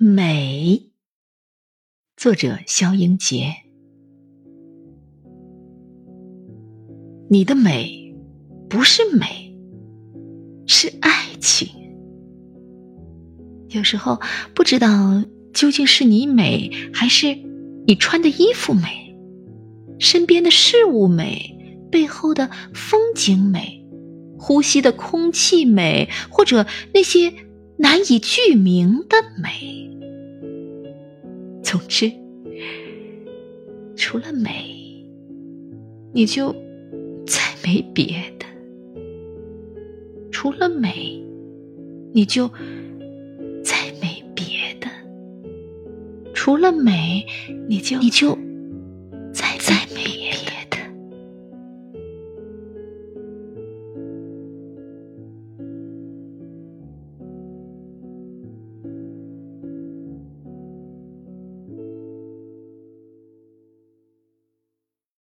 美，作者肖英杰。你的美不是美，是爱情。有时候不知道究竟是你美，还是你穿的衣服美，身边的事物美，背后的风景美，呼吸的空气美，或者那些难以具名的美。总之，除了美，你就再没别的；除了美，你就再没别的；除了美，你就你就